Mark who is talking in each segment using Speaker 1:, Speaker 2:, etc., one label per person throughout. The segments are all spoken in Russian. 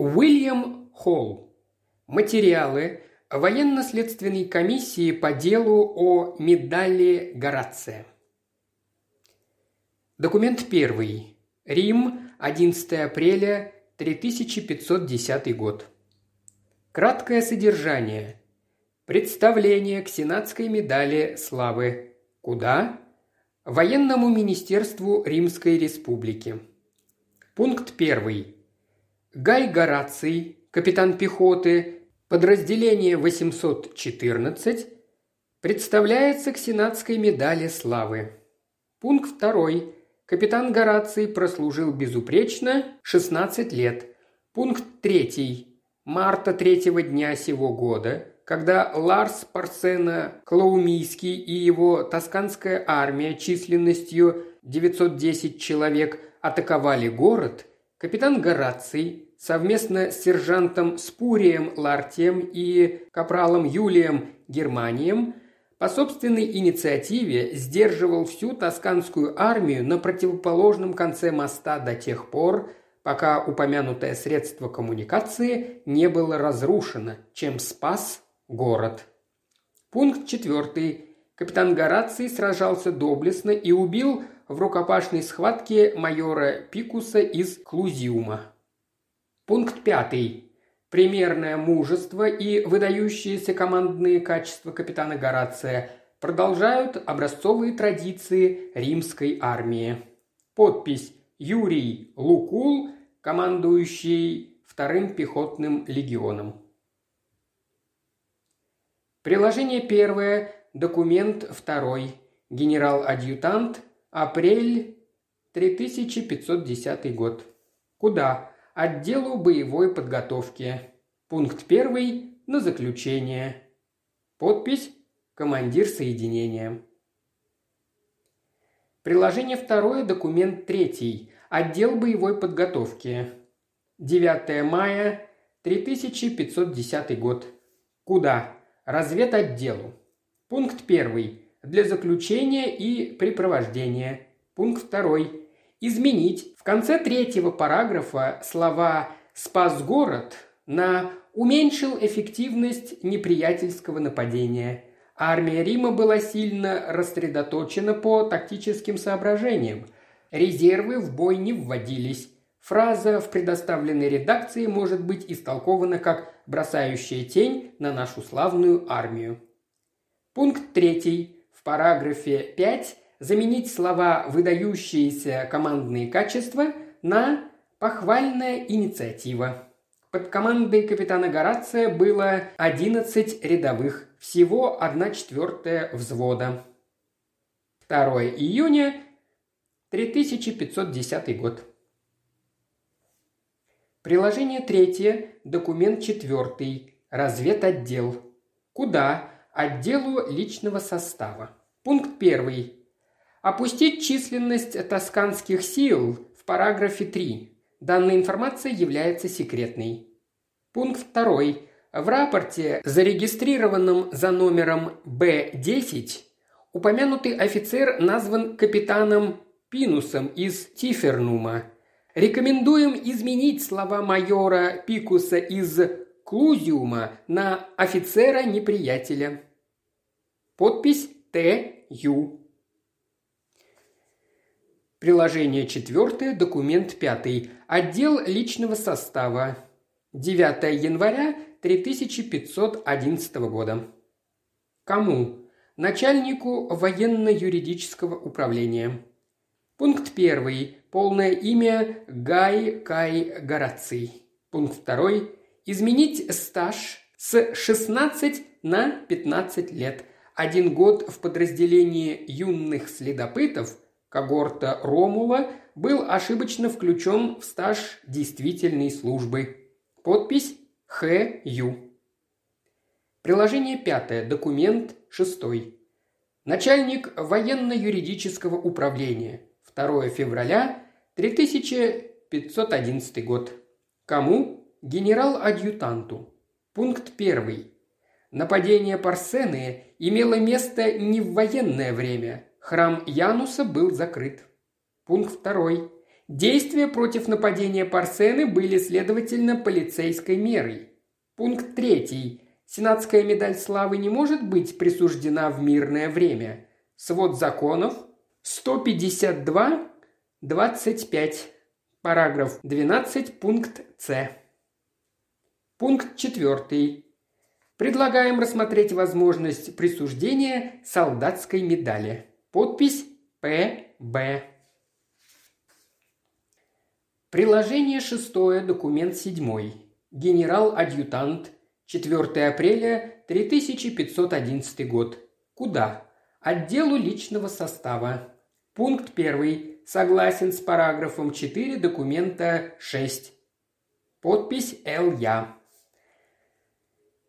Speaker 1: Уильям Холл. Материалы военно-следственной комиссии по делу о медали Горация. Документ первый. Рим, 11 апреля 3510 год. Краткое содержание. Представление к Сенатской медали славы. Куда? Военному министерству Римской Республики. Пункт первый. Гай Гораций, капитан пехоты, подразделение 814, представляется к Сенатской медали славы. Пункт второй. Капитан Гораций прослужил безупречно 16 лет. Пункт третий. Марта третьего дня сего года, когда Ларс Парсена Клаумийский и его тосканская армия численностью 910 человек атаковали город – Капитан Гораций совместно с сержантом Спурием Лартием и капралом Юлием Германием по собственной инициативе сдерживал всю тосканскую армию на противоположном конце моста до тех пор, пока упомянутое средство коммуникации не было разрушено, чем спас город. Пункт четвертый. Капитан Гораций сражался доблестно и убил в рукопашной схватке майора Пикуса из Клузиума. Пункт пятый. Примерное мужество и выдающиеся командные качества капитана Горация продолжают образцовые традиции римской армии. Подпись Юрий Лукул, командующий вторым пехотным легионом. Приложение первое, документ второй. Генерал-адъютант Апрель 3510 год. Куда? Отделу боевой подготовки. Пункт первый на заключение. Подпись командир соединения. Приложение второе, документ третий. Отдел боевой подготовки. 9 мая 3510 год. Куда? Разведотделу. Пункт первый для заключения и припровождения. Пункт второй. Изменить в конце третьего параграфа слова «спас город» на «уменьшил эффективность неприятельского нападения». Армия Рима была сильно рассредоточена по тактическим соображениям. Резервы в бой не вводились. Фраза в предоставленной редакции может быть истолкована как бросающая тень на нашу славную армию. Пункт третий в параграфе 5 заменить слова «выдающиеся командные качества» на «похвальная инициатива». Под командой капитана Горация было 11 рядовых, всего 1 четвертая взвода. 2 июня 3510 год. Приложение третье, документ четвертый, разведотдел. Куда отделу личного состава. Пункт первый. Опустить численность тосканских сил в параграфе 3. Данная информация является секретной. Пункт второй. В рапорте, зарегистрированном за номером Б10, упомянутый офицер назван капитаном Пинусом из Тифернума. Рекомендуем изменить слова майора Пикуса из Клузиума на офицера неприятеля. Подпись Т. Приложение четвертое, документ пятый. Отдел личного состава. 9 января 3511 года. Кому? Начальнику военно-юридического управления. Пункт первый. Полное имя Гай Кай Гораций. Пункт второй. Изменить стаж с 16 на 15 лет. Один год в подразделении юных следопытов когорта Ромула был ошибочно включен в стаж действительной службы. Подпись Х. Ю. Приложение пятое. Документ шестой. Начальник военно-юридического управления. 2 февраля 3511 год. Кому? генерал-адъютанту. Пункт первый. Нападение Парсены имело место не в военное время. Храм Януса был закрыт. Пункт второй. Действия против нападения Парсены были, следовательно, полицейской мерой. Пункт третий. Сенатская медаль славы не может быть присуждена в мирное время. Свод законов 152, 25, параграф 12, пункт С. Пункт четвертый. Предлагаем рассмотреть возможность присуждения солдатской медали. Подпись П.Б. Приложение шестое, документ седьмой. Генерал-адъютант. 4 апреля 3511 год. Куда? Отделу личного состава. Пункт первый. Согласен с параграфом 4 документа 6. Подпись Л. Я.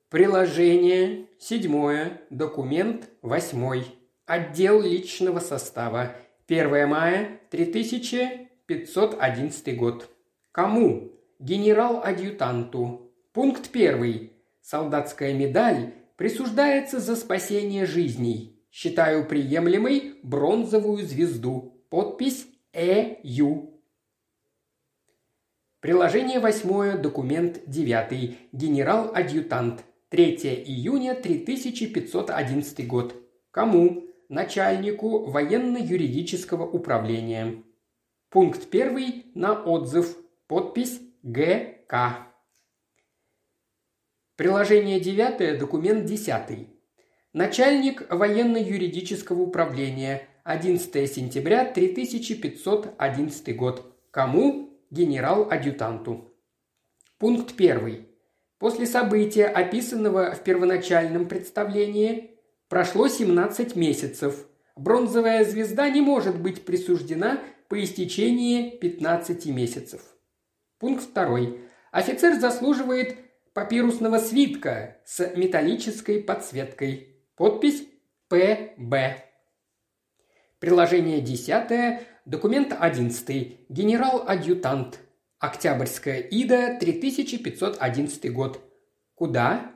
Speaker 1: Приложение седьмое, документ восьмой. Отдел личного состава. 1 мая 3000 511 год. Кому? Генерал-адъютанту. Пункт первый. Солдатская медаль присуждается за спасение жизней. Считаю приемлемой бронзовую звезду. Подпись Э. Ю. Приложение восьмое, документ девятый. Генерал-адъютант. 3 июня 3511 год. Кому? Начальнику военно-юридического управления. Пункт первый на отзыв. Подпись ГК. Приложение 9, документ 10. Начальник военно-юридического управления. 11 сентября 3511 год. Кому? Генерал-адъютанту. Пункт 1. После события, описанного в первоначальном представлении, прошло 17 месяцев. Бронзовая звезда не может быть присуждена по истечении 15 месяцев. Пункт 2. Офицер заслуживает папирусного свитка с металлической подсветкой. Подпись ПБ. Приложение 10. Документ 11. Генерал-адъютант. Октябрьская Ида, 3511 год. Куда?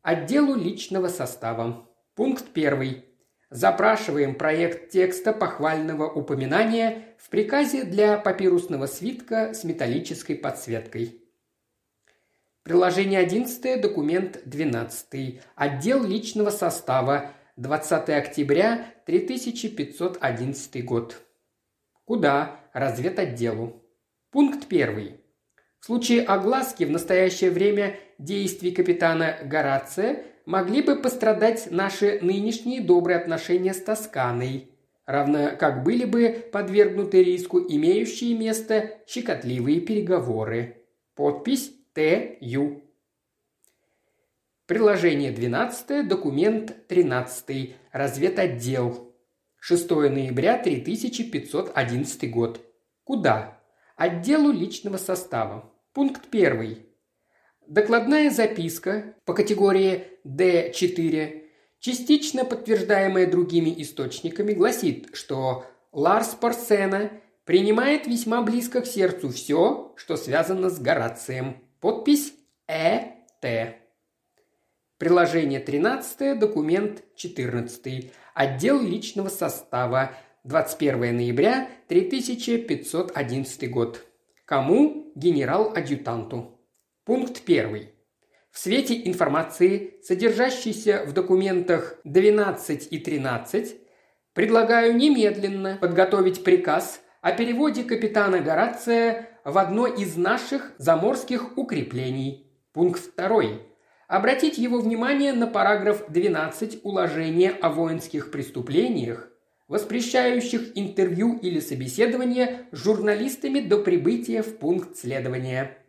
Speaker 1: Отделу личного состава. Пункт 1. Запрашиваем проект текста похвального упоминания в приказе для папирусного свитка с металлической подсветкой. Приложение 11, документ 12. Отдел личного состава. 20 октября 3511 год. Куда? Разведотделу. Пункт 1. В случае огласки в настоящее время действий капитана Горация могли бы пострадать наши нынешние добрые отношения с Тосканой, равно как были бы подвергнуты риску имеющие место щекотливые переговоры. Подпись Т.Ю. Приложение 12, документ 13, разведотдел. 6 ноября 3511 год. Куда? Отделу личного состава. Пункт 1. Докладная записка по категории D4, частично подтверждаемая другими источниками, гласит, что Ларс Парсена принимает весьма близко к сердцу все, что связано с Горацием. Подпись Э.Т. Приложение 13, документ 14. Отдел личного состава. 21 ноября 3511 год. Кому? Генерал-адъютанту. Пункт 1. В свете информации, содержащейся в документах 12 и 13, предлагаю немедленно подготовить приказ о переводе капитана Горация в одно из наших заморских укреплений. Пункт 2. Обратить его внимание на параграф 12 уложения о воинских преступлениях, воспрещающих интервью или собеседование с журналистами до прибытия в пункт следования.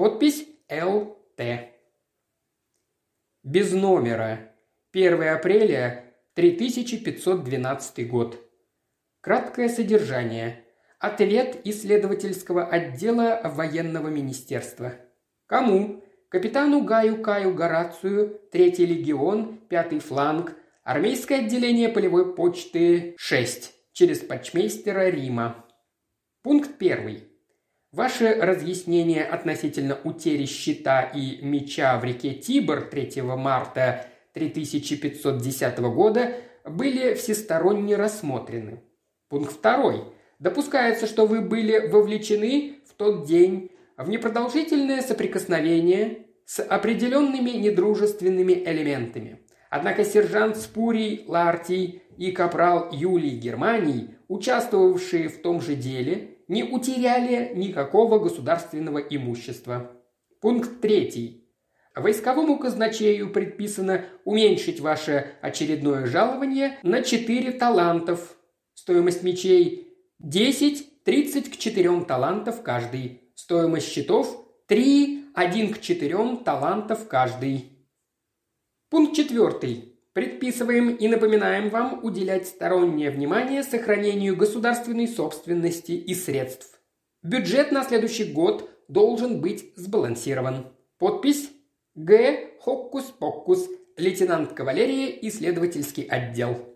Speaker 1: Подпись Л.Т. Без номера. 1 апреля 3512 год. Краткое содержание. Ответ исследовательского отдела военного министерства. Кому? Капитану Гаю Каю Горацию, 3 легион, 5 фланг, армейское отделение полевой почты 6, через почмейстера Рима. Пункт 1. Ваши разъяснения относительно утери щита и меча в реке Тибр 3 марта 3510 года были всесторонне рассмотрены. Пункт 2. Допускается, что вы были вовлечены в тот день в непродолжительное соприкосновение с определенными недружественными элементами. Однако сержант Спурий Лартий и капрал Юлий Германий, участвовавшие в том же деле, не утеряли никакого государственного имущества. Пункт третий. Войсковому казначею предписано уменьшить ваше очередное жалование на 4 талантов. Стоимость мечей 10, 30 к 4 талантов каждый. Стоимость щитов 3, 1 к 4 талантов каждый. Пункт четвертый. Предписываем и напоминаем вам уделять стороннее внимание сохранению государственной собственности и средств. Бюджет на следующий год должен быть сбалансирован. Подпись Г. Хоккус-Поккус, лейтенант кавалерии, исследовательский отдел.